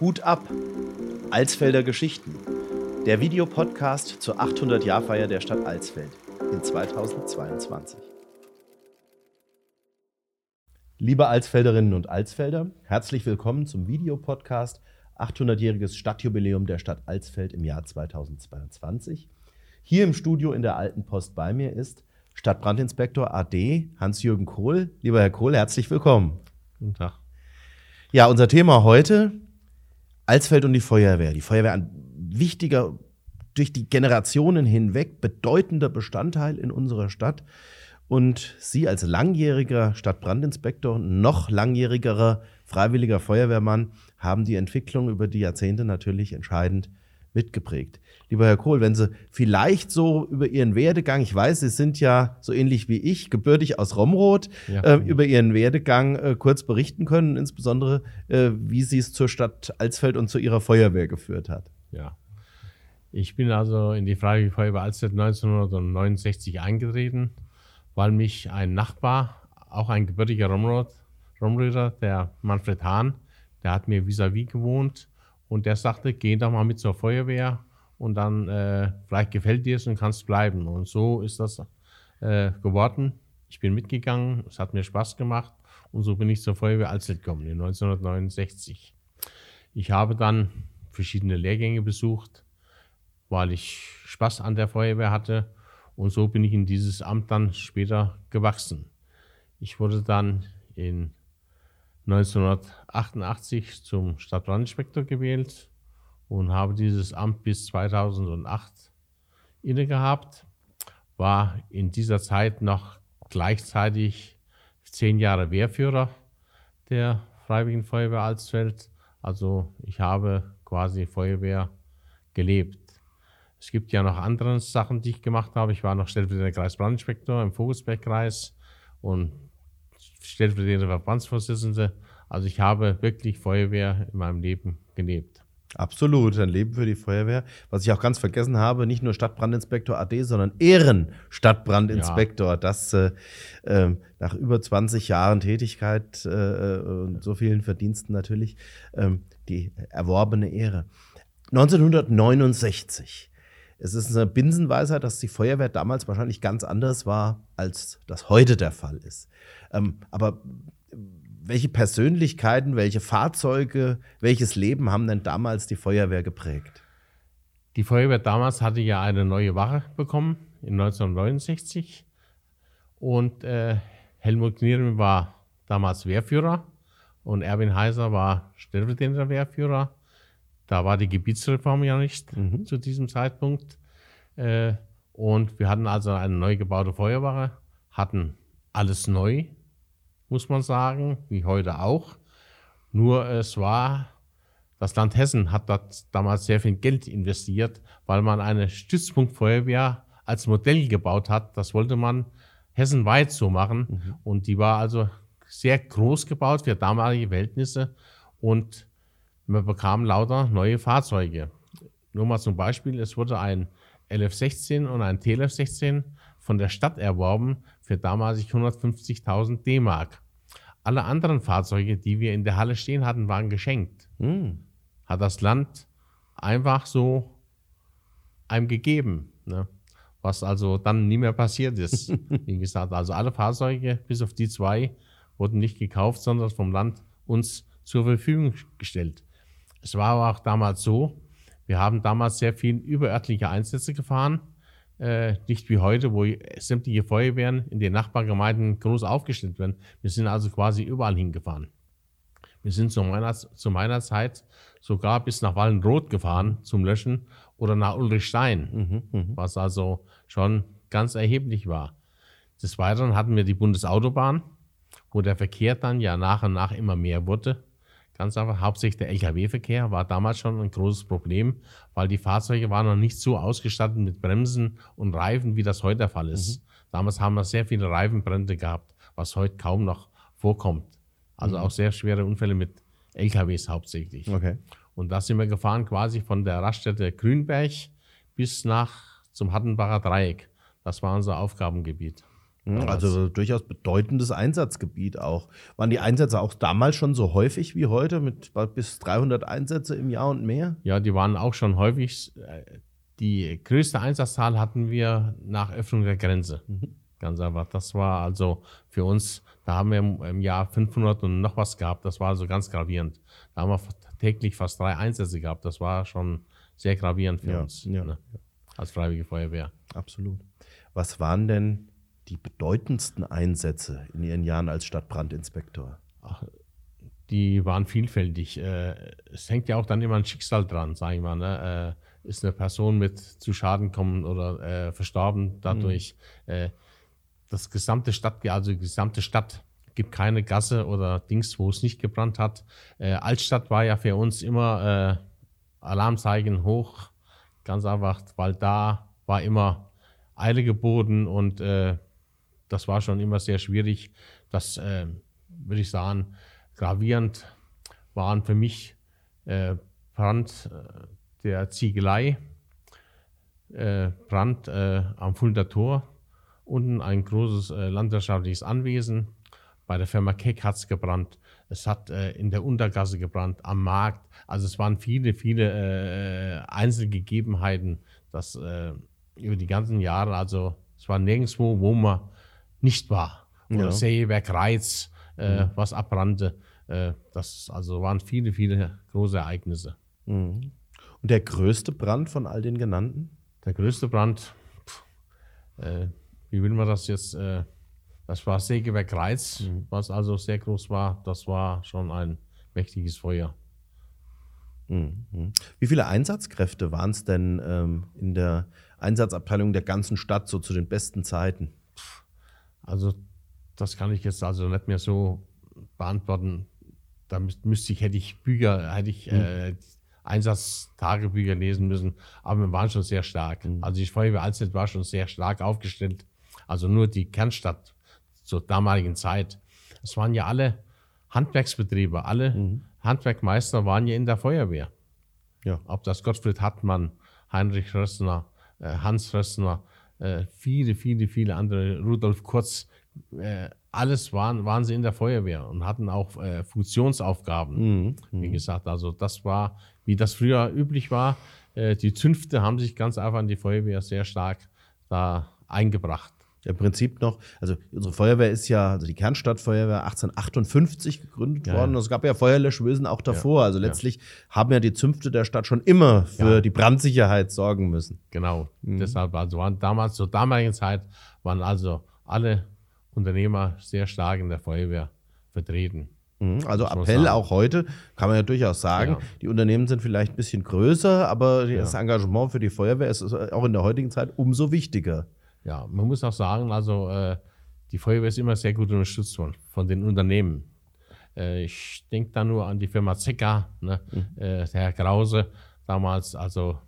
Hut ab! Alsfelder Geschichten. Der Videopodcast zur 800-Jahr-Feier der Stadt Alsfeld in 2022. Liebe Alsfelderinnen und Alsfelder, herzlich willkommen zum Videopodcast 800-jähriges Stadtjubiläum der Stadt Alsfeld im Jahr 2022. Hier im Studio in der Alten Post bei mir ist Stadtbrandinspektor AD Hans-Jürgen Kohl. Lieber Herr Kohl, herzlich willkommen. Guten Tag. Ja, unser Thema heute, Alsfeld und die Feuerwehr. Die Feuerwehr ein wichtiger, durch die Generationen hinweg bedeutender Bestandteil in unserer Stadt. Und Sie als langjähriger Stadtbrandinspektor, noch langjährigerer freiwilliger Feuerwehrmann haben die Entwicklung über die Jahrzehnte natürlich entscheidend mitgeprägt. Lieber Herr Kohl, wenn Sie vielleicht so über Ihren Werdegang, ich weiß, Sie sind ja so ähnlich wie ich, gebürtig aus Romroth, ja. äh, über Ihren Werdegang äh, kurz berichten können, insbesondere äh, wie Sie es zur Stadt Alsfeld und zu Ihrer Feuerwehr geführt hat. Ja. Ich bin also in die Freiwillige Feuerwehr Alsfeld 1969 eingetreten, weil mich ein Nachbar, auch ein gebürtiger Romroth, Romröder, der Manfred Hahn, der hat mir vis-à-vis -vis gewohnt und der sagte, geh doch mal mit zur Feuerwehr und dann äh, vielleicht gefällt dir es und kannst bleiben. Und so ist das äh, geworden. Ich bin mitgegangen, es hat mir Spaß gemacht und so bin ich zur Feuerwehr Alzelt gekommen in 1969. Ich habe dann verschiedene Lehrgänge besucht, weil ich Spaß an der Feuerwehr hatte und so bin ich in dieses Amt dann später gewachsen. Ich wurde dann in 1988 zum Stadtbrandinspektor gewählt und habe dieses Amt bis 2008 inne gehabt. War in dieser Zeit noch gleichzeitig zehn Jahre Wehrführer der Freiwilligen Feuerwehr Alsfeld. Also ich habe quasi Feuerwehr gelebt. Es gibt ja noch andere Sachen, die ich gemacht habe. Ich war noch stellvertretender Kreisbrandinspektor im Vogelsbergkreis und stellvertretender Verbandsvorsitzender. Also ich habe wirklich Feuerwehr in meinem Leben gelebt. Absolut, ein Leben für die Feuerwehr. Was ich auch ganz vergessen habe, nicht nur Stadtbrandinspektor AD, sondern Ehrenstadtbrandinspektor. Ja. Das äh, äh, nach über 20 Jahren Tätigkeit äh, und so vielen Verdiensten natürlich ähm, die erworbene Ehre. 1969 es ist eine Binsenweisheit, dass die Feuerwehr damals wahrscheinlich ganz anders war, als das heute der Fall ist. Ähm, aber welche Persönlichkeiten, welche Fahrzeuge, welches Leben haben denn damals die Feuerwehr geprägt? Die Feuerwehr damals hatte ja eine neue Wache bekommen in 1969 und äh, Helmut Knirm war damals Wehrführer und Erwin Heiser war stellvertretender Wehrführer. Da war die Gebietsreform ja nicht mhm. zu diesem Zeitpunkt. Äh, und wir hatten also eine neu gebaute Feuerwache, hatten alles neu, muss man sagen, wie heute auch. Nur es war, das Land Hessen hat dort damals sehr viel Geld investiert, weil man eine Stützpunktfeuerwehr als Modell gebaut hat. Das wollte man hessenweit so machen. Mhm. Und die war also sehr groß gebaut für damalige Verhältnisse. Und man bekam lauter neue Fahrzeuge. Nur mal zum Beispiel, es wurde ein LF16 und ein TLF16 von der Stadt erworben für damalig 150.000 D-Mark. Alle anderen Fahrzeuge, die wir in der Halle stehen hatten, waren geschenkt. Hm. Hat das Land einfach so einem gegeben. Ne? Was also dann nie mehr passiert ist. Wie gesagt, also alle Fahrzeuge, bis auf die zwei, wurden nicht gekauft, sondern vom Land uns zur Verfügung gestellt. Es war aber auch damals so, wir haben damals sehr viel überörtliche Einsätze gefahren. Äh, nicht wie heute, wo sämtliche Feuerwehren in den Nachbargemeinden groß aufgestellt werden. Wir sind also quasi überall hingefahren. Wir sind zu meiner, zu meiner Zeit sogar bis nach Wallenroth gefahren zum Löschen oder nach Ulrichstein, mhm, mhm, was also schon ganz erheblich war. Des Weiteren hatten wir die Bundesautobahn, wo der Verkehr dann ja nach und nach immer mehr wurde. Ganz einfach, hauptsächlich der Lkw-Verkehr war damals schon ein großes Problem, weil die Fahrzeuge waren noch nicht so ausgestattet mit Bremsen und Reifen, wie das heute der Fall ist. Mhm. Damals haben wir sehr viele Reifenbrände gehabt, was heute kaum noch vorkommt. Also mhm. auch sehr schwere Unfälle mit LKWs hauptsächlich. Okay. Und da sind wir gefahren quasi von der Raststätte Grünberg bis nach zum Hattenbacher Dreieck. Das war unser Aufgabengebiet. Mhm, also durchaus bedeutendes Einsatzgebiet auch. Waren die Einsätze auch damals schon so häufig wie heute mit bis 300 Einsätze im Jahr und mehr? Ja, die waren auch schon häufig. Die größte Einsatzzahl hatten wir nach Öffnung der Grenze. Mhm. Ganz einfach. Das war also für uns, da haben wir im Jahr 500 und noch was gehabt. Das war also ganz gravierend. Da haben wir täglich fast drei Einsätze gehabt. Das war schon sehr gravierend für ja, uns ja. Ne? als Freiwillige Feuerwehr. Absolut. Was waren denn die bedeutendsten Einsätze in Ihren Jahren als Stadtbrandinspektor? Ach, die waren vielfältig. Äh, es hängt ja auch dann immer ein Schicksal dran, sage ich mal. Ne? Äh, ist eine Person mit zu Schaden gekommen oder äh, verstorben dadurch. Mhm. das gesamte Stadt, also die gesamte Stadt gibt keine Gasse oder Dings, wo es nicht gebrannt hat. Altstadt war ja für uns immer Alarmzeichen hoch, ganz einfach, weil da war immer Eile geboten und äh, das war schon immer sehr schwierig. Das äh, würde ich sagen, gravierend waren für mich äh, Brand äh, der Ziegelei, äh, Brand äh, am Fulda Tor, unten ein großes landwirtschaftliches Anwesen. Bei der Firma Keck hat es gebrannt. Es hat in der Untergasse gebrannt, am Markt. Also es waren viele, viele Einzelgegebenheiten, dass über die ganzen Jahre, also es war nirgendwo, wo man nicht war. Oder ja. Sägewerk Reiz, äh, mhm. was abbrannte. Äh, das also waren viele, viele große Ereignisse. Mhm. Und der größte Brand von all den genannten? Der größte Brand, pff, äh, wie will man das jetzt? Äh, das war Sägewerk Reiz, mhm. was also sehr groß war. Das war schon ein mächtiges Feuer. Mhm. Wie viele Einsatzkräfte waren es denn ähm, in der Einsatzabteilung der ganzen Stadt so zu den besten Zeiten? Also das kann ich jetzt also nicht mehr so beantworten. Da müsste ich, hätte ich Bücher, hätte ich mhm. äh, Einsatztagebücher lesen müssen, aber wir waren schon sehr stark. Mhm. Also die Feuerwehr Alstedt war schon sehr stark aufgestellt. Also nur die Kernstadt zur damaligen Zeit. Es waren ja alle Handwerksbetriebe, alle mhm. Handwerkmeister waren ja in der Feuerwehr. Ja. Ob das Gottfried Hartmann, Heinrich Rössner, äh, Hans Rössner, äh, viele, viele, viele andere, Rudolf Kurz, äh, alles waren, waren sie in der Feuerwehr und hatten auch Funktionsaufgaben. Mhm. Wie gesagt, also das war, wie das früher üblich war. die Zünfte haben sich ganz einfach in die Feuerwehr sehr stark da eingebracht im Prinzip noch, also unsere Feuerwehr ist ja, also die Kernstadtfeuerwehr 1858 gegründet ja, worden. Ja. Es gab ja Feuerlöschwesen auch davor. Ja, also letztlich haben ja die Zünfte der Stadt schon immer für die Brandsicherheit sorgen müssen. Genau. Mhm. Deshalb, also waren damals, zur damaligen Zeit, waren also alle Unternehmer sehr stark in der Feuerwehr vertreten. Mhm. Also Appell auch heute, kann man ja durchaus sagen. Die Unternehmen sind vielleicht ein bisschen größer, aber das Engagement für die Feuerwehr ist auch in der heutigen Zeit umso wichtiger. Ja, man muss auch sagen, also äh, die Feuerwehr ist immer sehr gut unterstützt worden von den Unternehmen. Äh, ich denke da nur an die Firma Zecker, ne? Mhm. äh, der Herr Krause damals, also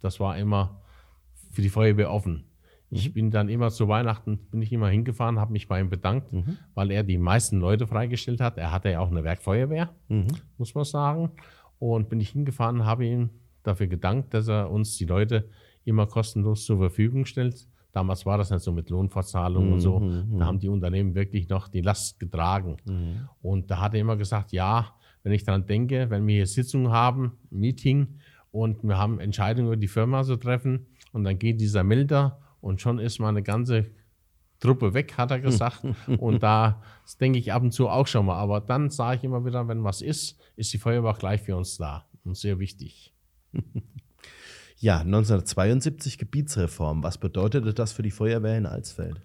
das war immer für die Feuerwehr offen. Ich mhm. bin dann immer zu Weihnachten, bin ich immer hingefahren, habe mich bei ihm bedankt, mhm. weil er die meisten Leute freigestellt hat. Er hatte ja auch eine Werkfeuerwehr, mhm. muss man sagen. Und bin ich hingefahren, habe ihm dafür gedankt, dass er uns die Leute immer kostenlos zur Verfügung stellt. Damals war das nicht so mit Lohnfortzahlungen mhm, und so. Mhm, da haben die Unternehmen wirklich noch die Last getragen. Mhm. Und da hat er immer gesagt, ja, wenn ich daran denke, wenn wir hier Sitzungen haben, Meeting und wir haben Entscheidungen über die Firma zu treffen und dann geht dieser Melder und schon ist meine ganze Truppe weg, hat er gesagt. und da denke ich ab und zu auch schon mal. Aber dann sage ich immer wieder, wenn was ist, ist die Feuerwehr gleich für uns da und sehr wichtig. Ja, 1972 Gebietsreform. Was bedeutete das für die Feuerwehr in Alsfeld?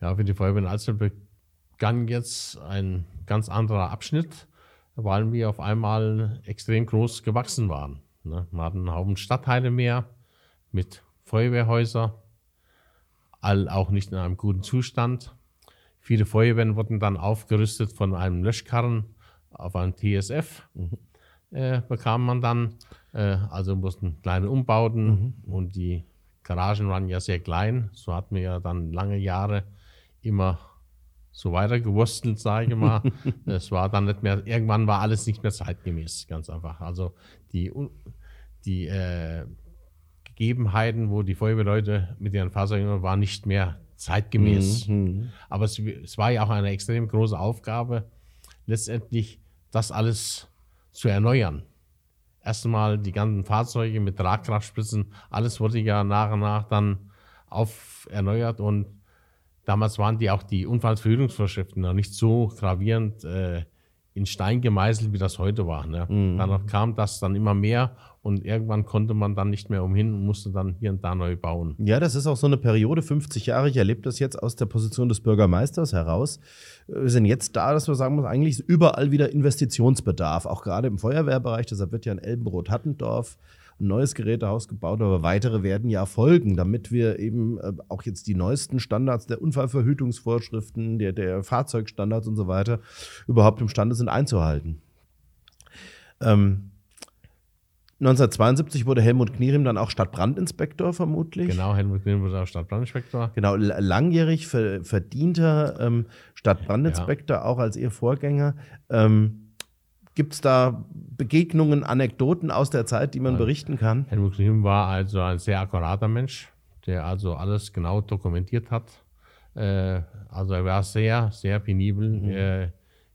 Ja, für die Feuerwehr in Alsfeld begann jetzt ein ganz anderer Abschnitt, weil wir auf einmal extrem groß gewachsen waren. Ne? Wir hatten einen Haufen Stadtteile mehr mit Feuerwehrhäusern, all auch nicht in einem guten Zustand. Viele Feuerwehren wurden dann aufgerüstet von einem Löschkarren auf einem TSF. Mhm. Äh, bekam man dann. Äh, also mussten kleine Umbauten mhm. und die Garagen waren ja sehr klein. So hatten wir ja dann lange Jahre immer so weitergewurstelt, sage ich mal. es war dann nicht mehr, irgendwann war alles nicht mehr zeitgemäß, ganz einfach. Also die, die äh, Gegebenheiten, wo die Feuerwehrleute mit ihren Fahrzeugen waren, nicht mehr zeitgemäß. Mhm. Aber es, es war ja auch eine extrem große Aufgabe, letztendlich das alles zu erneuern. Erstmal die ganzen Fahrzeuge mit Tragkraftspritzen, alles wurde ja nach und nach dann auf erneuert und damals waren die auch die Unfallverhütungsvorschriften noch nicht so gravierend äh, in Stein gemeißelt, wie das heute war. Ne? Danach kam das dann immer mehr und irgendwann konnte man dann nicht mehr umhin und musste dann hier und da neu bauen. Ja, das ist auch so eine Periode, 50 Jahre. Ich erlebe das jetzt aus der Position des Bürgermeisters heraus. Wir sind jetzt da, dass wir sagen müssen, eigentlich ist überall wieder Investitionsbedarf, auch gerade im Feuerwehrbereich. Deshalb wird ja in Elbenbrot-Hattendorf ein neues Gerätehaus gebaut, aber weitere werden ja folgen, damit wir eben äh, auch jetzt die neuesten Standards der Unfallverhütungsvorschriften, der, der Fahrzeugstandards und so weiter überhaupt imstande sind einzuhalten. Ähm, 1972 wurde Helmut Knierim dann auch Stadtbrandinspektor vermutlich. Genau, Helmut Grün wurde auch Stadtbrandinspektor. Genau, langjährig ver verdienter ähm, Stadtbrandinspektor, auch als Ihr Vorgänger. Ähm, Gibt es da Begegnungen, Anekdoten aus der Zeit, die man berichten kann? Helmut Grün war also ein sehr akkurater Mensch, der also alles genau dokumentiert hat. Äh, also er war sehr, sehr penibel äh,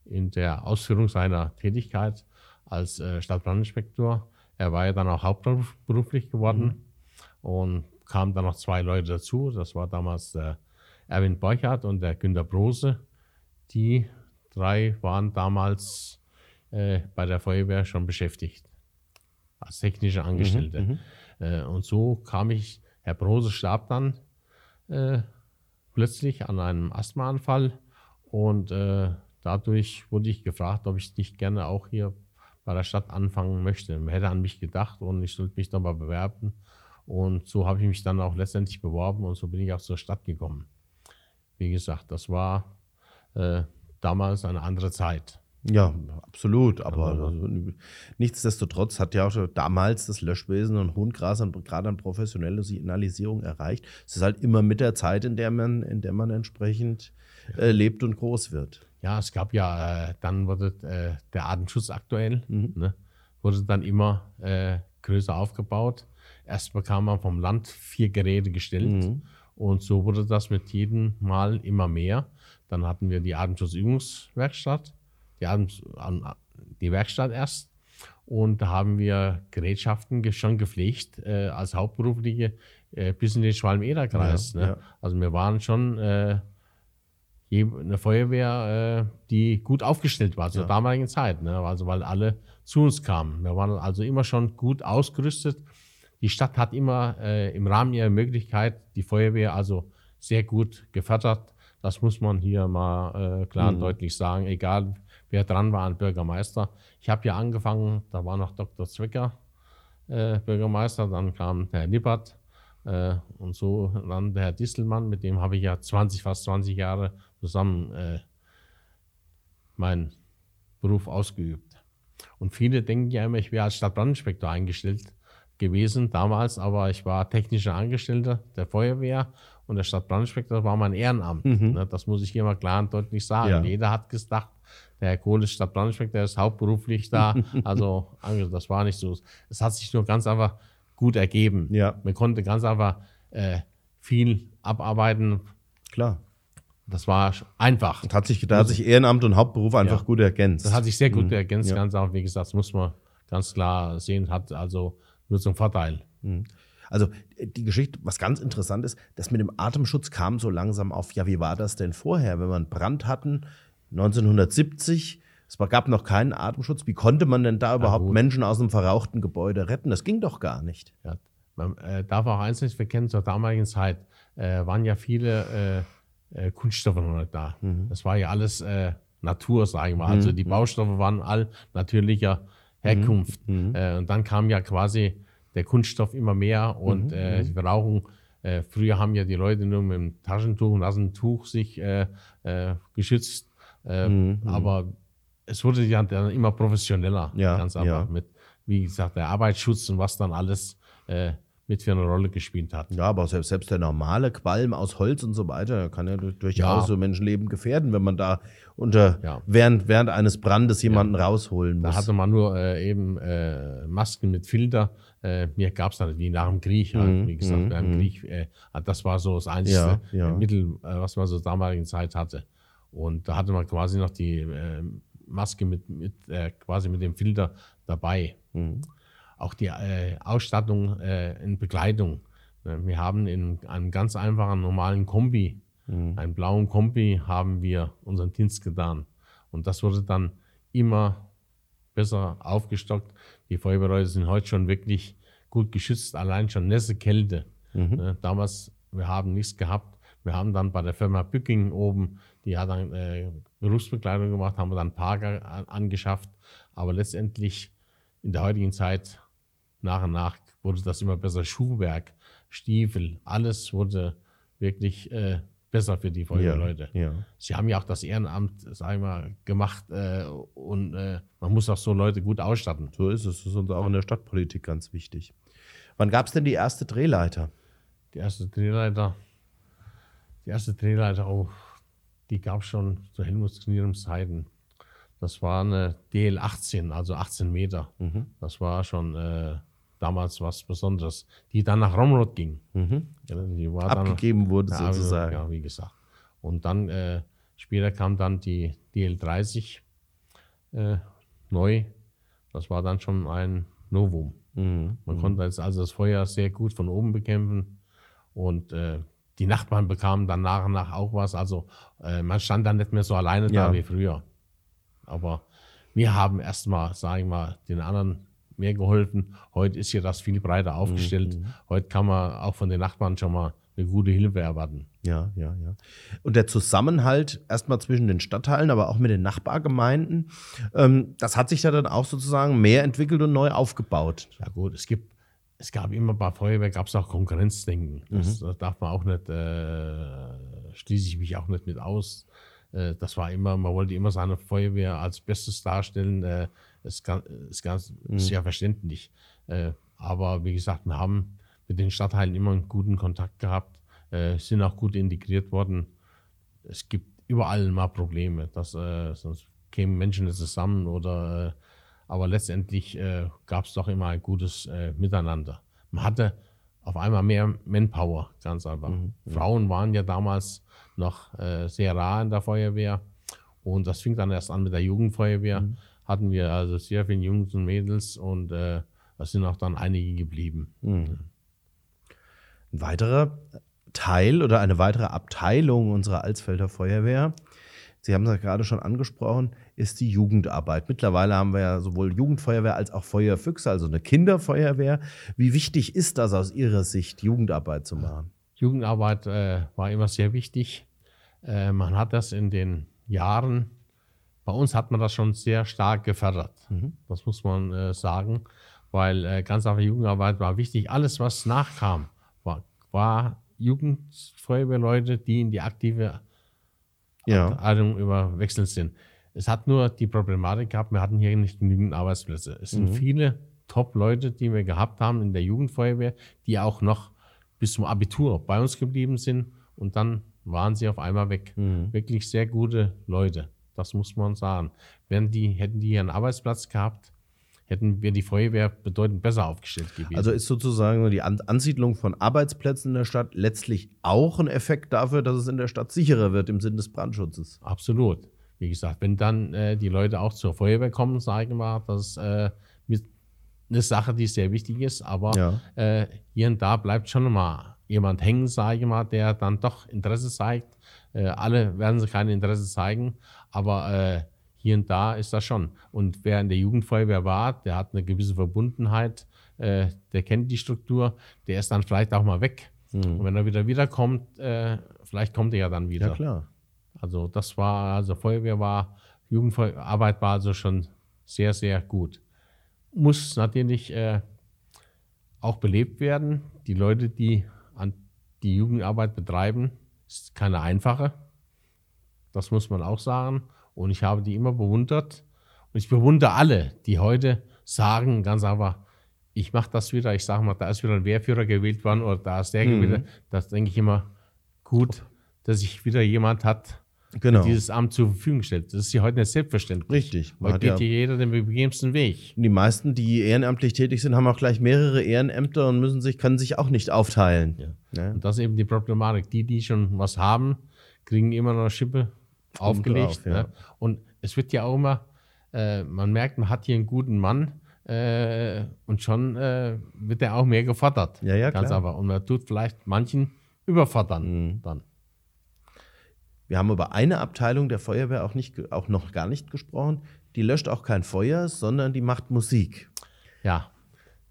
in der Ausführung seiner Tätigkeit als äh, Stadtbrandinspektor. Er war ja dann auch hauptberuflich geworden und kamen dann noch zwei Leute dazu. Das war damals der Erwin Borchardt und der Günter Brose. Die drei waren damals äh, bei der Feuerwehr schon beschäftigt als technische Angestellte. Äh, und so kam ich, Herr Brose starb dann äh, plötzlich an einem Asthmaanfall und äh, dadurch wurde ich gefragt, ob ich nicht gerne auch hier bei der Stadt anfangen möchte. Man hätte an mich gedacht und ich sollte mich doch mal bewerben. Und so habe ich mich dann auch letztendlich beworben und so bin ich auch zur Stadt gekommen. Wie gesagt, das war äh, damals eine andere Zeit. Ja, absolut. Aber also, nichtsdestotrotz hat ja auch damals das Löschwesen und Hohengras an, gerade an professionelle Signalisierung erreicht. Es ist halt immer mit der Zeit, in der man, in der man entsprechend äh, lebt und groß wird. Ja, es gab ja, äh, dann wurde äh, der Artenschutz aktuell, ne, wurde dann immer äh, größer aufgebaut. Erst bekam man vom Land vier Geräte gestellt und so wurde das mit jedem Mal immer mehr. Dann hatten wir die Artenschutzübungswerkstatt, die, Artens an- die Werkstatt erst und da haben wir Gerätschaften ge- schon gepflegt äh, als Hauptberufliche äh, bis in den Schwalm-Eder-Kreis. Ja, ne? ja. Also wir waren schon äh, eine Feuerwehr, äh, die gut aufgestellt war zur damaligen Zeit. Ne? Also weil alle zu uns kamen. Wir waren also immer schon gut ausgerüstet. Die Stadt hat immer äh, im Rahmen ihrer Möglichkeit die Feuerwehr also sehr gut gefördert. Das muss man hier mal äh, klar und deutlich sagen, egal wer dran war an Bürgermeister. Ich habe ja angefangen, da war noch Dr. Zwicker äh, Bürgermeister, dann kam der Herr Lippert äh, und so dann der Herr Distelmann, mit dem habe ich ja 20, fast 20 Jahre zusammen äh, meinen Beruf ausgeübt. Und viele denken ja immer, ich wäre als Stadtbrandinspektor eingestellt gewesen damals, aber ich war technischer Angestellter der Feuerwehr und der Stadtbrandinspektor war mein Ehrenamt. Ne, das muss ich hier mal klar und deutlich sagen. Ja. Jeder hat gedacht, der Herr Kohl ist Stadtbrandinspektor, der ist hauptberuflich da. Also das war nicht so. Es hat sich nur ganz einfach gut ergeben. Ja. Man konnte ganz einfach äh, viel abarbeiten. Klar. Das war einfach. Und hat sich, da hat sich Ehrenamt und Hauptberuf einfach Ja. gut ergänzt. Das hat sich sehr gut ergänzt, Ja. ganz auch, wie gesagt, das muss man ganz klar sehen, hat also nur zum Vorteil. Also die Geschichte, was ganz interessant ist, das mit dem Atemschutz kam so langsam auf. Ja, wie war das denn vorher, wenn wir einen Brand hatten, 1970? Es gab noch keinen Atemschutz. Wie konnte man denn da überhaupt gut. Menschen aus einem verrauchten Gebäude retten? Das ging doch gar nicht. Ja. Man äh, darf auch eins nicht verkennen, zur damaligen Zeit äh, waren ja viele äh, äh, Kunststoffe noch nicht da. Das war ja alles äh, Natur, sage ich mal. Also die Baustoffe waren all natürlicher Herkunft. Äh, und dann kam ja quasi der Kunststoff immer mehr und äh, die Verrauchung. Äh, früher haben ja die Leute nur mit dem Taschentuch, nassen Tuch sich äh, äh, geschützt. Äh, Aber es wurde ja dann immer professioneller. Ja, ganz einfach ja. mit, wie gesagt, der Arbeitsschutz und was dann alles äh, mit für eine Rolle gespielt hat. Ja, aber selbst, selbst der normale Qualm aus Holz und so weiter kann ja durchaus Ja. so Menschenleben gefährden, wenn man da unter Ja. während, während eines Brandes jemanden rausholen Da muss. hatte man nur äh, eben äh, Masken mit Filter. Äh, mir gab es dann wie nach dem Krieg, halt, Mhm, wie gesagt, mhm, während dem mhm. Krieg. Äh, das war so das einzige Ja, ja. Mittel, äh, was man so damaligen Zeit hatte. Und da hatte man quasi noch die äh, Maske mit, mit quasi mit dem Filter dabei. Mhm. Auch die äh, Ausstattung äh, in Bekleidung. Äh, Wir haben in einem ganz einfachen normalen Kombi, Mhm. einen blauen Kombi, haben wir unseren Dienst getan. Und das wurde dann immer besser aufgestockt. Die Feuerwehrleute sind heute schon wirklich gut geschützt, allein schon Nässe, Kälte. Ne, damals, wir haben nichts gehabt. Wir haben dann bei der Firma Bücking oben, die hat dann äh, Berufsbekleidung gemacht, haben wir dann Parker an, angeschafft. Aber letztendlich in der heutigen Zeit, nach und nach, wurde das immer besser. Schuhwerk, Stiefel, alles wurde wirklich äh, besser für die Feuerwehrleute. Ja, ja. Sie haben ja auch das Ehrenamt, sagen wir, mal, gemacht äh, und äh, man muss auch so Leute gut ausstatten. So ist es. Das ist uns auch in der Stadtpolitik ganz wichtig. Wann gab es denn die erste Drehleiter? Die erste Drehleiter, die erste Drehleiter, oh, die gab es schon zu Helmut Knirms Zeiten. Das war eine DL18, also 18 Meter. Mhm. Das war schon äh, damals was Besonderes, die dann nach Romrod ging. Mhm. Die war dann- Abgegeben wurde Ja, sozusagen. Ja, wie gesagt. Und dann äh, später kam dann die DL30 äh, neu. Das war dann schon ein Novum. Mhm. Man konnte jetzt also das Feuer sehr gut von oben bekämpfen und äh, die Nachbarn bekamen dann nach und nach auch was. Also äh, man stand dann nicht mehr so alleine Ja. da wie früher. Aber wir haben erstmal, sage ich mal, den anderen mehr geholfen. Heute ist hier das viel breiter aufgestellt. Heute kann man auch von den Nachbarn schon mal eine gute Hilfe erwarten. Ja, ja, ja. Und der Zusammenhalt erstmal zwischen den Stadtteilen, aber auch mit den Nachbargemeinden, ähm, das hat sich ja dann auch sozusagen mehr entwickelt und neu aufgebaut. Ja gut, es gibt, es gab immer bei Feuerwehr gab es auch Konkurrenzdenken. Das, das darf man auch nicht, äh, schließe ich mich auch nicht mit aus. Äh, das war immer, man wollte immer seine Feuerwehr als Bestes darstellen. Äh, ist ganz, ist ganz ist ja verständlich. Äh, aber wie gesagt, wir haben mit den Stadtteilen immer einen guten Kontakt gehabt, sind auch gut integriert worden. Es gibt überall mal Probleme, dass, sonst kämen Menschen nicht zusammen oder aber letztendlich gab es doch immer ein gutes Miteinander. Man hatte auf einmal mehr Manpower, ganz einfach. Frauen waren ja damals noch äh, sehr rar in der Feuerwehr und das fing dann erst an mit der Jugendfeuerwehr. Hatten wir also sehr viele Jungs und Mädels und äh, es sind auch dann einige geblieben. Ein weiterer Teil oder eine weitere Abteilung unserer Alsfelder Feuerwehr, Sie haben es ja gerade schon angesprochen, ist die Jugendarbeit. Mittlerweile haben wir ja sowohl Jugendfeuerwehr als auch Feuerfüchse, also eine Kinderfeuerwehr. Wie wichtig ist das aus Ihrer Sicht, Jugendarbeit zu machen? Jugendarbeit äh, war immer sehr wichtig. Äh, man hat das in den Jahren, bei uns hat man das schon sehr stark gefördert. Das muss man äh, sagen, weil äh, ganz einfach Jugendarbeit war wichtig. Alles, was nachkam, war, war Jugendfeuerwehrleute, die in die aktive Ja. Abteilung überwechselt sind. Es hat nur die Problematik gehabt, wir hatten hier nicht genügend Arbeitsplätze. Es sind viele Top-Leute, die wir gehabt haben in der Jugendfeuerwehr, die auch noch bis zum Abitur bei uns geblieben sind und dann waren sie auf einmal weg. Wirklich sehr gute Leute, das muss man sagen. Wären die, hätten die hier einen Arbeitsplatz gehabt, hätten wir die Feuerwehr bedeutend besser aufgestellt gewesen. Also ist sozusagen die An Ansiedlung von Arbeitsplätzen in der Stadt letztlich auch ein Effekt dafür, dass es in der Stadt sicherer wird im Sinne des Brandschutzes. Absolut. Wie gesagt, wenn dann äh, die Leute auch zur Feuerwehr kommen, sage ich mal, das ist äh, eine Sache, die sehr wichtig ist, aber Ja. äh, hier und da bleibt schon mal jemand hängen, sage ich mal, der dann doch Interesse zeigt. Äh, alle werden sich kein Interesse zeigen, aber äh, hier und da ist das schon. Und wer in der Jugendfeuerwehr war, der hat eine gewisse Verbundenheit, äh, der kennt die Struktur, der ist dann vielleicht auch mal weg. Und wenn er wieder wiederkommt, äh, vielleicht kommt er ja dann wieder. Ja, klar. Also das war, also Feuerwehr war, Jugendarbeit war also schon sehr, sehr gut. Muss natürlich äh, auch belebt werden. Die Leute, die an die Jugendarbeit betreiben, ist keine einfache. Das muss man auch sagen. Und ich habe die immer bewundert. Und ich bewundere alle, die heute sagen, ganz einfach, ich mache das wieder, ich sage mal, da ist wieder ein Wehrführer gewählt worden oder da ist der Mhm. gewählt. Das denke ich immer gut, dass sich wieder jemand hat, Genau. der dieses Amt zur Verfügung stellt. Das ist ja heute nicht selbstverständlich. Richtig. Heute geht ja- ja jeder den bequemsten Weg. Die meisten, die ehrenamtlich tätig sind, haben auch gleich mehrere Ehrenämter und müssen sich, können sich auch nicht aufteilen. Ja. Und das ist eben die Problematik. Die, die schon was haben, kriegen immer noch Schippe aufgelegt. drauf, ja. ne? Und es wird ja auch immer, äh, man merkt, man hat hier einen guten Mann äh, und schon äh, wird er auch mehr gefordert. Ja, ja, Ganz klar. einfach. Und man tut vielleicht manchen überfordern Mhm. dann. Wir haben über eine Abteilung der Feuerwehr auch, nicht, auch noch gar nicht gesprochen. Die löscht auch kein Feuer, sondern die macht Musik. Ja,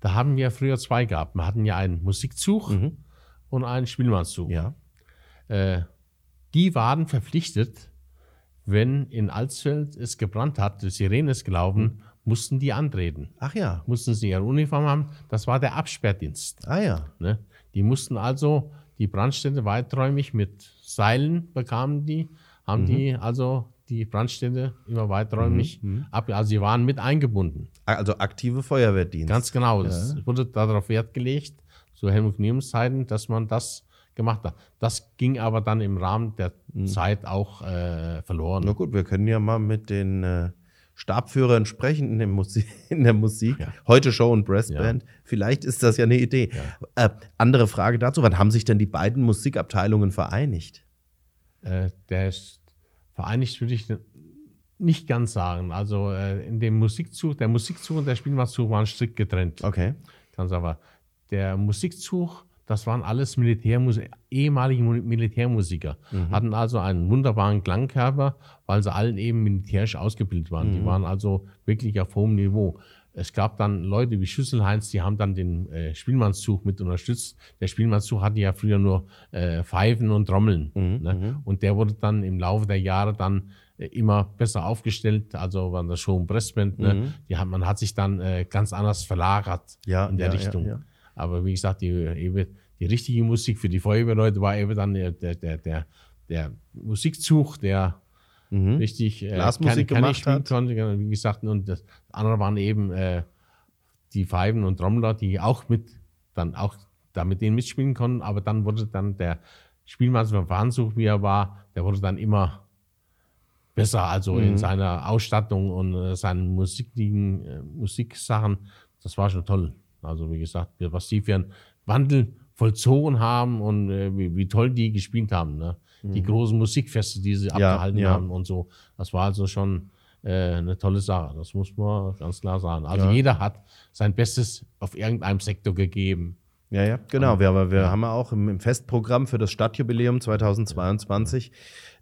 da haben wir früher zwei gehabt. Wir hatten ja einen Musikzug und einen Spielmannszug. Mhm. Ja. Äh, die waren verpflichtet, wenn in Alsfeld es gebrannt hat, die Sirene ist gelaufen, mussten die antreten. Ach ja. Mussten sie ihre Uniform haben. Das war der Absperrdienst. Ah ja. Ne? Die mussten also die Brandstelle weiträumig mit Seilen bekamen die, haben die also die Brandstelle immer weiträumig ab. Also sie waren mit eingebunden. Also aktive Feuerwehrdienst. Ganz genau. Es wurde darauf Wert gelegt, zu Helmut Kniemens Zeiten, dass man das gemacht hat. Das ging aber dann im Rahmen der Zeit auch äh, verloren. Na gut, wir können ja mal mit den äh, Stabführern sprechen in, dem Musi in der Musik. Ja. Heute Show und Breastband. Vielleicht ist das ja eine Idee. Äh, andere Frage dazu: Wann haben sich denn die beiden Musikabteilungen vereinigt? Äh, der ist vereinigt würde ich nicht ganz sagen. Also äh, in dem Musikzug, der Musikzug und der Spielmannszug waren strikt getrennt. Okay. Ganz aber der Musikzug, das waren alles Militärmus ehemalige Mu- Militärmusiker. Hatten also einen wunderbaren Klangkörper, weil sie allen eben militärisch ausgebildet waren. Die waren also wirklich auf hohem Niveau. Es gab dann Leute wie Schüsselheinz, die haben dann den äh, Spielmannszug mit unterstützt. Der Spielmannszug hatte ja früher nur äh, Pfeifen und Trommeln. Ne? Und der wurde dann im Laufe der Jahre dann äh, immer besser aufgestellt. Also war das Show und Pressband. Ne? Die hat, man hat sich dann äh, ganz anders verlagert Ja, in der ja, Richtung. ja. Aber wie gesagt, die, eben, die richtige Musik für die Feuerwehrleute war eben dann der, der, der, der, der Musikzug, der richtig äh, Mhm. Blasmusik keine, keine gemacht hat. konnte. genau, Wie gesagt, und das andere waren eben äh, die Pfeifen und Trommler, die auch mit dann auch da mit denen mitspielen konnten. Aber dann wurde dann der Spielmann vom Verhandsuch, wie er war, der wurde dann immer besser, also Mhm. in seiner Ausstattung und äh, seinen musiklichen äh, Musiksachen. Das war schon toll. Also wie gesagt, was die für einen Wandel vollzogen haben und äh, wie, wie toll die gespielt haben. Ne? Die großen Musikfeste, die sie abgehalten Mhm. ja. haben und so. Das war also schon äh, eine tolle Sache. Das muss man ganz klar sagen. Also Ja. jeder hat sein Bestes auf irgendeinem Sektor gegeben. Ja, ja, genau. Wir, aber wir haben ja auch im, im Festprogramm für das Stadtjubiläum 2022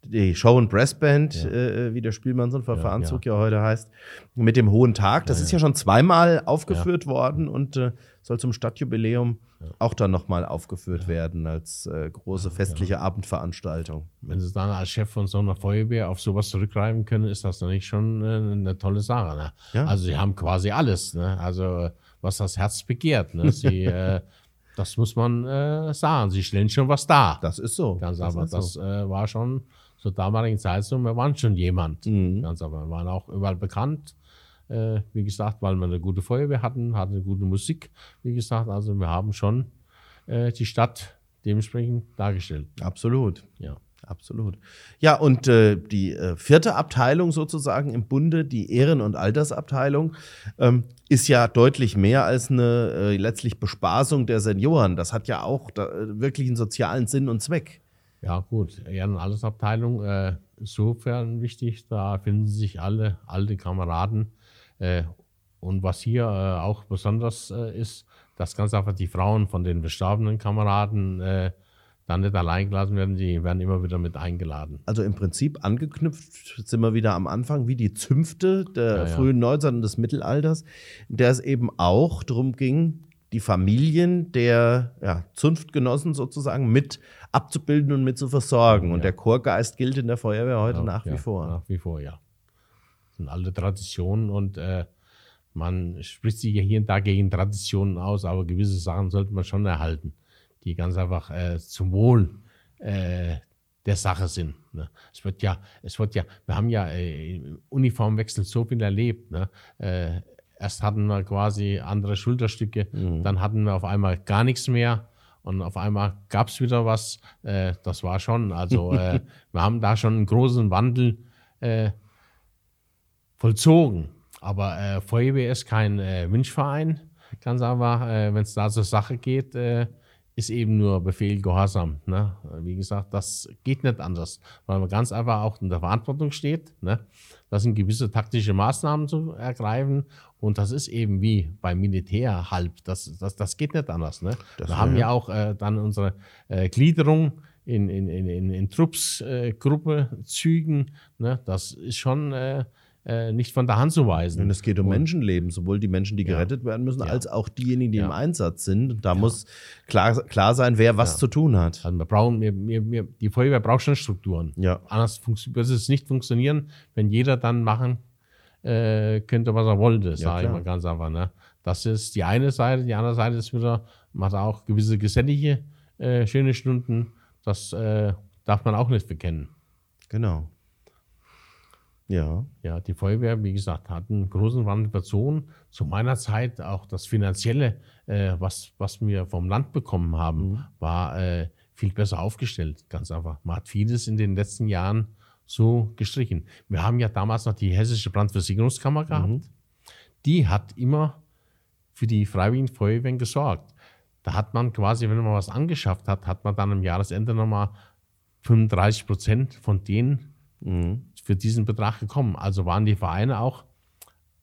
die Show- und Brassband, äh, wie der Spielmanns- und Verfahrenszug ja. heute heißt, mit dem Hohen Tag. Das ist ja schon zweimal aufgeführt worden und äh, soll zum Stadtjubiläum auch dann nochmal aufgeführt werden als äh, große festliche Abendveranstaltung. Wenn Sie dann als Chef von so einer Feuerwehr auf sowas zurückgreifen können, ist das natürlich schon äh, eine tolle Sache. Ne? Ja. Also Sie haben quasi alles. Ne? Also was das Herz begehrt. Ne? Sie, äh, das muss man äh, sagen. Sie stellen schon was dar. Das ist so. Ganz das aber das so. äh, war schon zur damaligen Zeit so, wir waren schon jemand. Mhm. Ganz aber wir waren auch überall bekannt. Äh, wie gesagt, weil wir eine gute Feuerwehr hatten, hatten eine gute Musik. Wie gesagt, also wir haben schon äh, die Stadt dementsprechend dargestellt. Absolut. Ja. Absolut. Ja, und äh, die äh, vierte Abteilung sozusagen im Bunde, die Ehren- und Altersabteilung, ähm, ist ja deutlich mehr als eine äh, letztlich Bespaßung der Senioren. Das hat ja auch da, äh, wirklich einen sozialen Sinn und Zweck. Ja, gut. Ehren- und Altersabteilung, äh, insofern wichtig, da finden sich alle alte Kameraden. Äh, und was hier äh, auch besonders ist, dass ganz einfach die Frauen von den verstorbenen Kameraden dann nicht allein gelassen werden, die werden immer wieder mit eingeladen. Also im Prinzip angeknüpft sind wir wieder am Anfang, wie die Zünfte der Ja, frühen Neuzeit und des Mittelalters, in der es eben auch darum ging, die Familien der ja, Zunftgenossen sozusagen mit abzubilden und mit zu versorgen. Und Ja. der Chorgeist gilt in der Feuerwehr heute Ja, nach wie vor. Nach wie vor, ja. Das sind alte Traditionen und äh, man spricht sich ja hier und da gegen Traditionen aus, aber gewisse Sachen sollte man schon erhalten, die ganz einfach äh, zum Wohl äh, der Sache sind. Ne? Es wird ja, es wird ja, wir haben ja äh, im Uniformwechsel so viel erlebt. Ne? Äh, Erst hatten wir quasi andere Schulterstücke, Mhm. dann hatten wir auf einmal gar nichts mehr und auf einmal gab es wieder was. Äh, das war schon, also äh, wir haben da schon einen großen Wandel äh, vollzogen. Aber äh, Feuerwehr ist kein äh, Wünschverein, ganz einfach, äh, wenn es da zur Sache geht, äh, ist eben nur Befehl Gehorsam. Ne? Wie gesagt, das geht nicht anders, weil man ganz einfach auch in der Verantwortung steht. Ne? Das sind gewisse taktische Maßnahmen zu ergreifen und das ist eben wie beim Militär halb. Das, das, das geht nicht anders. Ne? Das wir haben ja. auch äh, dann unsere äh, Gliederung in, in, in, in, in Trupps, äh, Gruppe, Zügen. Ne? Das ist schon äh, äh, nicht von der Hand zu weisen. Und es geht um Und- Menschenleben, sowohl die Menschen, die Ja. gerettet werden müssen, Ja. als auch diejenigen, die Ja. im Einsatz sind. Und da muss klar, klar sein, wer was Ja. zu tun hat. Also wir brauchen, wir, wir, wir, die Feuerwehr braucht schon Strukturen. Ja. Anders wird es nicht funktionieren, wenn jeder dann machen äh, könnte, was er wollte, sage ich mal ganz einfach. Ne? Das ist die eine Seite. Die andere Seite ist wieder, man hat auch gewisse gesellige, äh, schöne Stunden. Das äh, darf man auch nicht verkennen. Genau. Ja. Ja, die Feuerwehr, wie gesagt, hat einen großen Wandel verzogen. Zu meiner Zeit auch das Finanzielle, äh, was, was wir vom Land bekommen haben, war äh, viel besser aufgestellt. Ganz einfach. Man hat vieles in den letzten Jahren so gestrichen. Wir haben ja damals noch die Hessische Brandversicherungskammer gehabt. Die hat immer für die Freiwilligen Feuerwehren gesorgt. Da hat man quasi, wenn man was angeschafft hat, hat man dann am Jahresende nochmal 35 Prozent von denen für diesen Betrag gekommen. Also waren die Vereine auch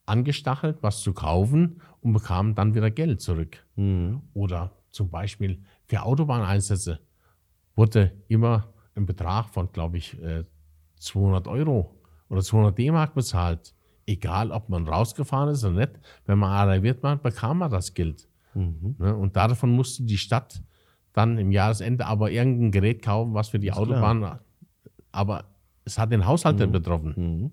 angestachelt, was zu kaufen und bekamen dann wieder Geld zurück. Oder zum Beispiel für Autobahneinsätze wurde immer ein Betrag von, glaube ich, äh, 200 Euro oder 200 D-Mark bezahlt. Egal, ob man rausgefahren ist oder nicht. Wenn man arriviert war, bekam man das Geld. Ne? Und davon musste die Stadt dann im Jahresende aber irgendein Gerät kaufen, was für die Autobahn, aber es hat den Haushalt nicht betroffen.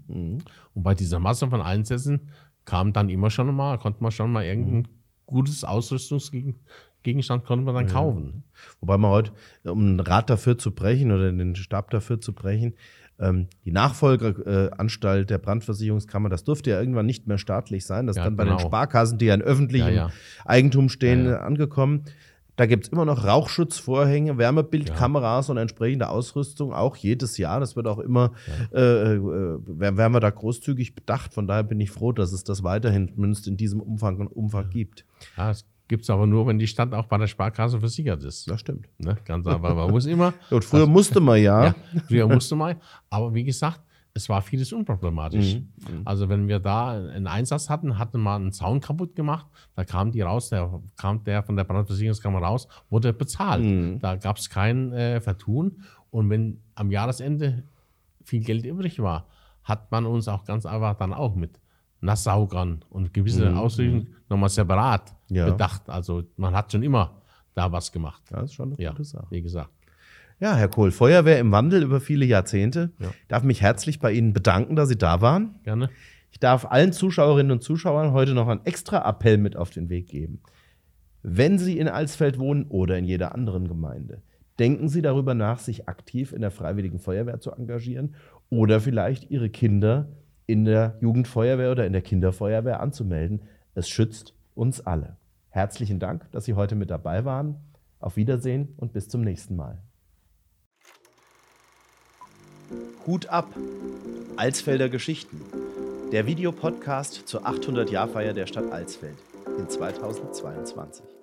Und bei dieser Masse von Einsätzen kam dann immer schon mal, konnte man schon mal irgendein gutes Ausrüstungsgegenstand konnte man dann kaufen. Wobei man heute, um ein Rad dafür zu brechen oder den Stab dafür zu brechen, ähm, die Nachfolgeanstalt der Brandversicherungskammer, das durfte ja irgendwann nicht mehr staatlich sein. Das ist Ja, dann bei den genau. Sparkassen, die ja in öffentlichem Ja, ja. Eigentum stehen, Ja, ja. äh, angekommen. Da gibt es immer noch Rauchschutzvorhänge, Wärmebildkameras und entsprechende Ausrüstung, auch jedes Jahr. Das wird auch immer, äh, äh, werden wir da großzügig bedacht. Von daher bin ich froh, dass es das weiterhin zumindest in diesem Umfang und Umfang gibt. Ja, das gibt es aber nur, wenn die Stadt auch bei der Sparkasse versichert ist. Das stimmt. Ne? Ganz einfach. Man muss immer. Und früher musste man ja. Ja, früher musste man. Aber wie gesagt, es war vieles unproblematisch. Mhm, Also wenn wir da einen Einsatz hatten, hatten wir einen Zaun kaputt gemacht, da kam die raus, der kam der von der Brandversicherungskammer raus, wurde bezahlt. Mhm. Da gab es kein äh, Vertun. Und wenn am Jahresende viel Geld übrig war, hat man uns auch ganz einfach dann auch mit Nasssaugern und gewisse Ausrüstung nochmal separat Mhm, Ja. bedacht. Also man hat schon immer da was gemacht. Das ist schon eine Ja, gute Sache. wie gesagt. Ja, Herr Kohl, Feuerwehr im Wandel über viele Jahrzehnte. Ja. Ich darf mich herzlich bei Ihnen bedanken, dass Sie da waren. Gerne. Ich darf allen Zuschauerinnen und Zuschauern heute noch einen extra Appell mit auf den Weg geben. Wenn Sie in Alsfeld wohnen oder in jeder anderen Gemeinde, denken Sie darüber nach, sich aktiv in der Freiwilligen Feuerwehr zu engagieren oder vielleicht Ihre Kinder in der Jugendfeuerwehr oder in der Kinderfeuerwehr anzumelden. Es schützt uns alle. Herzlichen Dank, dass Sie heute mit dabei waren. Auf Wiedersehen und bis zum nächsten Mal. Hut ab! Alsfelder Geschichten. Der Videopodcast zur 800-Jahr-Feier der Stadt Alsfeld in 2022.